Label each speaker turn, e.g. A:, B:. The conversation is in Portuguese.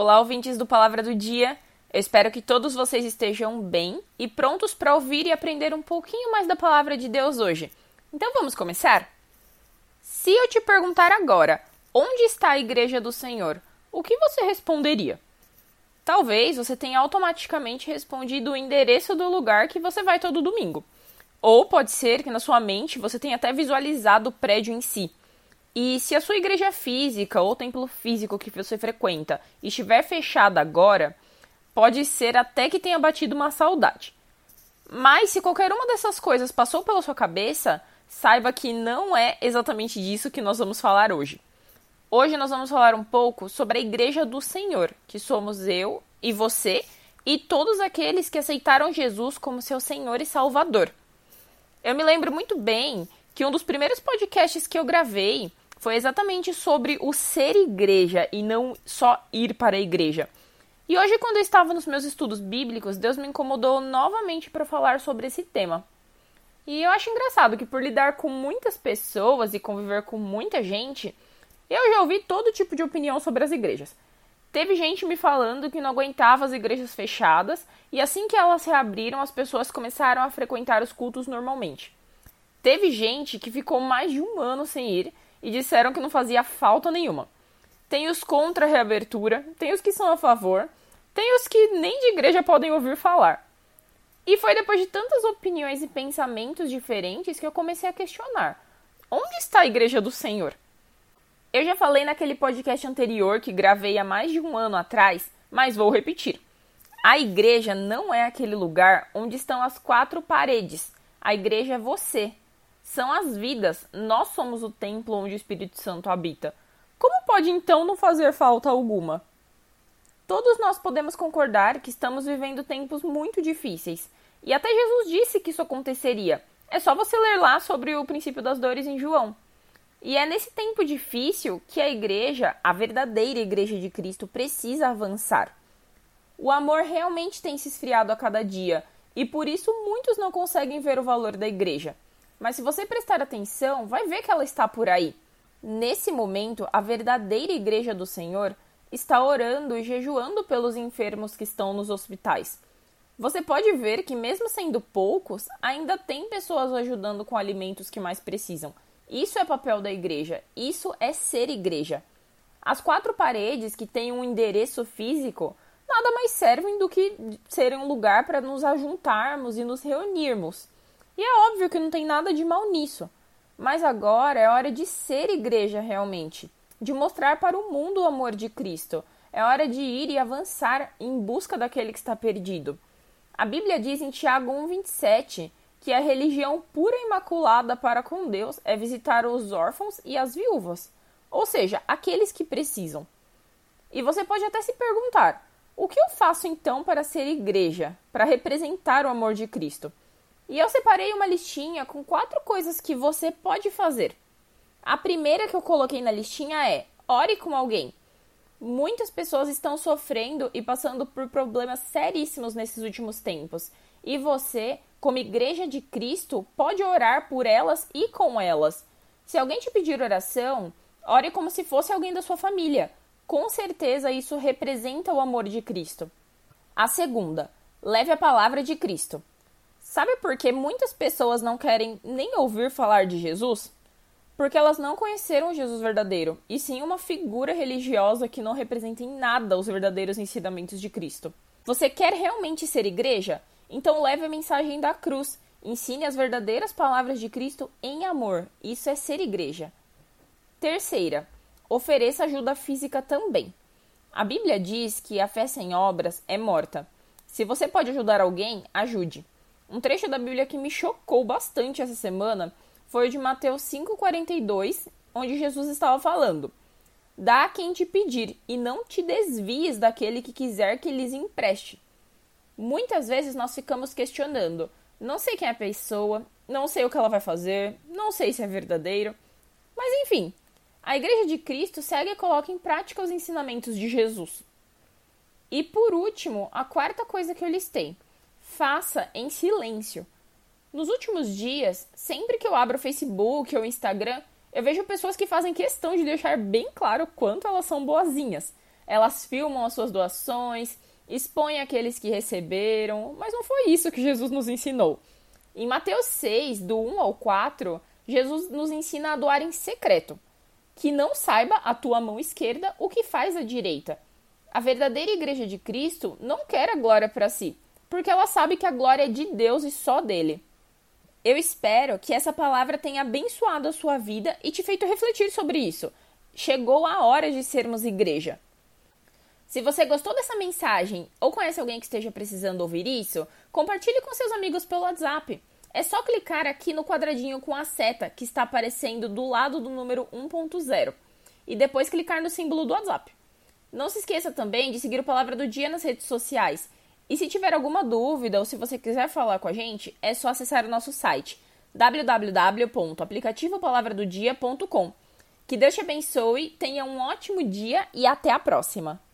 A: Olá, ouvintes do Palavra do Dia. Eu espero que todos vocês estejam bem e prontos para ouvir e aprender um pouquinho mais da palavra de Deus hoje. Então vamos começar? Se eu te perguntar agora, onde está a igreja do Senhor? O que você responderia? Talvez você tenha automaticamente respondido o endereço do lugar que você vai todo domingo. Ou pode ser que na sua mente você tenha até visualizado o prédio em si. E se a sua igreja física ou templo físico que você frequenta estiver fechada agora, pode ser até que tenha batido uma saudade. Mas se qualquer uma dessas coisas passou pela sua cabeça, saiba que não é exatamente disso que nós vamos falar hoje. Hoje nós vamos falar um pouco sobre a igreja do Senhor, que somos eu e você e todos aqueles que aceitaram Jesus como seu Senhor e Salvador. Eu me lembro muito bem que um dos primeiros podcasts que eu gravei foi exatamente sobre o ser igreja e não só ir para a igreja. E hoje, quando eu estava nos meus estudos bíblicos, Deus me incomodou novamente para falar sobre esse tema. E eu acho engraçado que, por lidar com muitas pessoas e conviver com muita gente, eu já ouvi todo tipo de opinião sobre as igrejas. Teve gente me falando que não aguentava as igrejas fechadas e assim que elas reabriram, as pessoas começaram a frequentar os cultos normalmente. Teve gente que ficou mais de um ano sem ir e disseram que não fazia falta nenhuma. Tem os contra a reabertura, tem os que são a favor, tem os que nem de igreja podem ouvir falar. E foi depois de tantas opiniões e pensamentos diferentes que eu comecei a questionar: onde está a igreja do Senhor? Eu já falei naquele podcast anterior que gravei há mais de um ano atrás, mas vou repetir. A igreja não é aquele lugar onde estão as quatro paredes. A igreja é você, são as vidas. Nós somos o templo onde o Espírito Santo habita. Como pode então não fazer falta alguma? Todos nós podemos concordar que estamos vivendo tempos muito difíceis. E até Jesus disse que isso aconteceria. É só você ler lá sobre o princípio das dores em João. E é nesse tempo difícil que a igreja, a verdadeira igreja de Cristo, precisa avançar. O amor realmente tem se esfriado a cada dia, e por isso muitos não conseguem ver o valor da igreja. Mas se você prestar atenção, vai ver que ela está por aí. Nesse momento, a verdadeira igreja do Senhor está orando e jejuando pelos enfermos que estão nos hospitais. Você pode ver que, mesmo sendo poucos, ainda tem pessoas ajudando com alimentos que mais precisam. Isso é papel da igreja, isso é ser igreja. As quatro paredes que têm um endereço físico nada mais servem do que serem um lugar para nos ajuntarmos e nos reunirmos. E é óbvio que não tem nada de mal nisso. Mas agora é hora de ser igreja realmente, de mostrar para o mundo o amor de Cristo. É hora de ir e avançar em busca daquele que está perdido. A Bíblia diz em Tiago 1,27 que a religião pura e imaculada para com Deus é visitar os órfãos e as viúvas, ou seja, aqueles que precisam. E você pode até se perguntar: o que eu faço então para ser igreja, para representar o amor de Cristo? E eu separei uma listinha com quatro coisas que você pode fazer. A primeira que eu coloquei na listinha é: ore com alguém. Muitas pessoas estão sofrendo e passando por problemas seríssimos nesses últimos tempos. E você, como igreja de Cristo, pode orar por elas e com elas. Se alguém te pedir oração, ore como se fosse alguém da sua família. Com certeza isso representa o amor de Cristo. A segunda, leve a palavra de Cristo. Sabe por que muitas pessoas não querem nem ouvir falar de Jesus? Porque elas não conheceram Jesus verdadeiro, e sim uma figura religiosa que não representa em nada os verdadeiros ensinamentos de Cristo. Você quer realmente ser igreja? Então leve a mensagem da cruz. Ensine as verdadeiras palavras de Cristo em amor. Isso é ser igreja. Terceira, ofereça ajuda física também. A Bíblia diz que a fé sem obras é morta. Se você pode ajudar alguém, ajude. Um trecho da Bíblia que me chocou bastante essa semana foi o de Mateus 5,42, onde Jesus estava falando: Dá a quem te pedir, e não te desvies daquele que quiser que lhes empreste. Muitas vezes nós ficamos questionando: não sei quem é a pessoa, não sei o que ela vai fazer, não sei se é verdadeiro. Mas enfim, a Igreja de Cristo segue e coloca em prática os ensinamentos de Jesus. E por último, a quarta coisa que eu listei faça em silêncio. Nos últimos dias, sempre que eu abro o Facebook ou o Instagram, eu vejo pessoas que fazem questão de deixar bem claro quanto elas são boazinhas. elas filmam as suas doações, expõem aqueles que receberam, mas não foi isso que Jesus nos ensinou. Em Mateus 6, do 1 ao 4, Jesus nos ensina a doar em secreto. Que não saiba a tua mão esquerda o que faz a direita. A verdadeira igreja de Cristo não quer a glória para si, porque ela sabe que a glória é de Deus e só dele. Eu espero que essa palavra tenha abençoado a sua vida e te feito refletir sobre isso. Chegou a hora de sermos igreja. Se você gostou dessa mensagem ou conhece alguém que esteja precisando ouvir isso, compartilhe com seus amigos pelo WhatsApp. É só clicar aqui no quadradinho com a seta que está aparecendo do lado do número 1.0 e depois clicar no símbolo do WhatsApp. Não se esqueça também de seguir o Palavra do Dia nas redes sociais. E se tiver alguma dúvida ou se você quiser falar com a gente, é só acessar o nosso site www.aplicativopalavradodia.com. Que Deus te abençoe, tenha um ótimo dia e até a próxima!